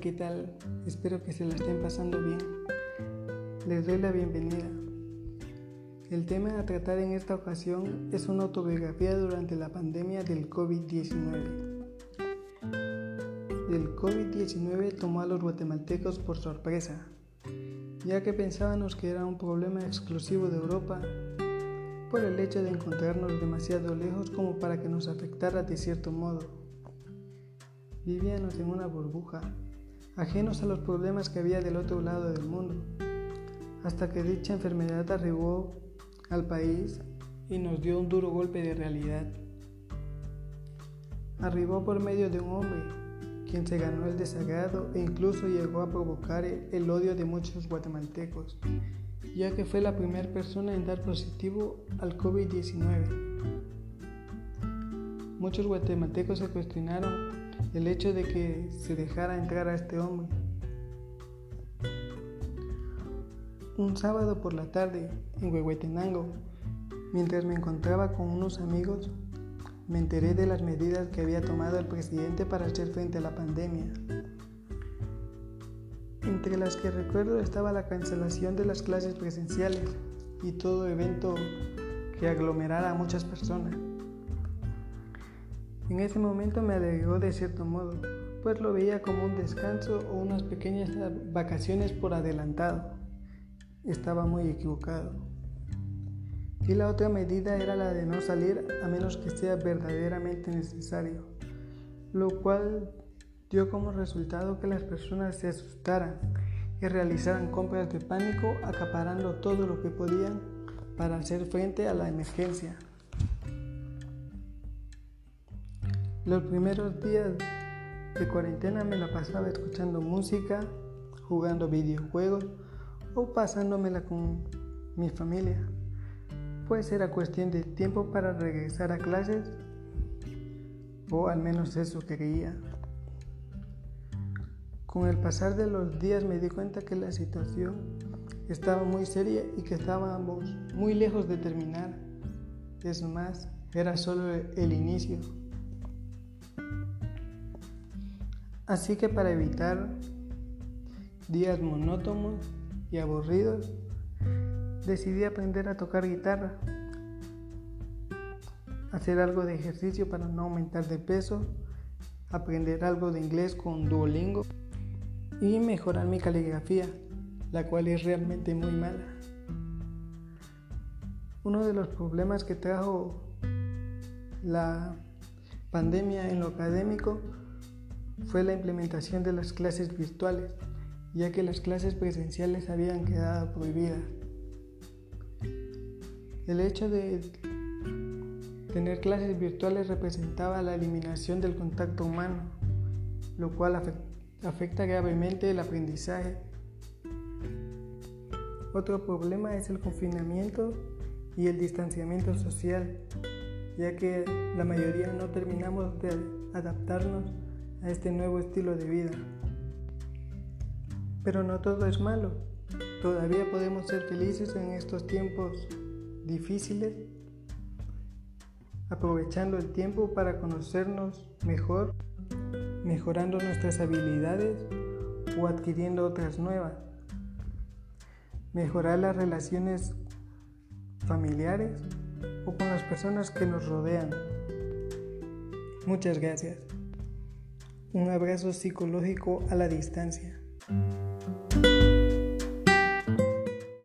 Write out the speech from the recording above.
¿qué tal? Espero que se la estén pasando bien. Les doy la bienvenida. El tema a tratar en esta ocasión es una autobiografía durante la pandemia del COVID-19. El COVID-19 tomó a los guatemaltecos por sorpresa, ya que pensábamos que era un problema exclusivo de Europa por el hecho de encontrarnos demasiado lejos como para que nos afectara de cierto modo. Vivíamos en una burbuja, ajenos a los problemas que había del otro lado del mundo, hasta que dicha enfermedad arribó al país y nos dio un duro golpe de realidad. Arribó por medio de un hombre, quien se ganó el desagrado e incluso llegó a provocar el odio de muchos guatemaltecos, ya que fue la primera persona en dar positivo al COVID-19. Muchos guatemaltecos se cuestionaron el hecho de que se dejara entrar a este hombre. Un sábado por la tarde en Huehuetenango, mientras me encontraba con unos amigos, me enteré de las medidas que había tomado el presidente para hacer frente a la pandemia. Entre las que recuerdo estaba la cancelación de las clases presenciales y todo evento que aglomerara a muchas personas. En ese momento me alegró de cierto modo, pues lo veía como un descanso o unas pequeñas vacaciones por adelantado. Estaba muy equivocado. Y la otra medida era la de no salir a menos que sea verdaderamente necesario, lo cual dio como resultado que las personas se asustaran y realizaran compras de pánico acaparando todo lo que podían para hacer frente a la emergencia. Los primeros días de cuarentena me la pasaba escuchando música, jugando videojuegos o pasándomela con mi familia, pues era cuestión de tiempo para regresar a clases, o al menos eso creía. Con el pasar de los días me di cuenta que la situación estaba muy seria y que estábamos muy lejos de terminar. Es más, era solo el inicio. Así que para evitar días monótonos y aburridos, decidí aprender a tocar guitarra, hacer algo de ejercicio para no aumentar de peso, aprender algo de inglés con Duolingo y mejorar mi caligrafía, la cual es realmente muy mala. Uno de los problemas que trajo la pandemia en lo académico fue la implementación de las clases virtuales, ya que las clases presenciales habían quedado prohibidas. El hecho de tener clases virtuales representaba la eliminación del contacto humano, lo cual afecta gravemente el aprendizaje. Otro problema es el confinamiento y el distanciamiento social, ya que la mayoría no terminamos de adaptarnos a este nuevo estilo de vida. Pero no todo es malo. Todavía podemos ser felices en estos tiempos difíciles, aprovechando el tiempo para conocernos mejor, mejorando nuestras habilidades o adquiriendo otras nuevas. Mejorar las relaciones familiares o con las personas que nos rodean. Muchas gracias. Un abrazo psicológico a la distancia.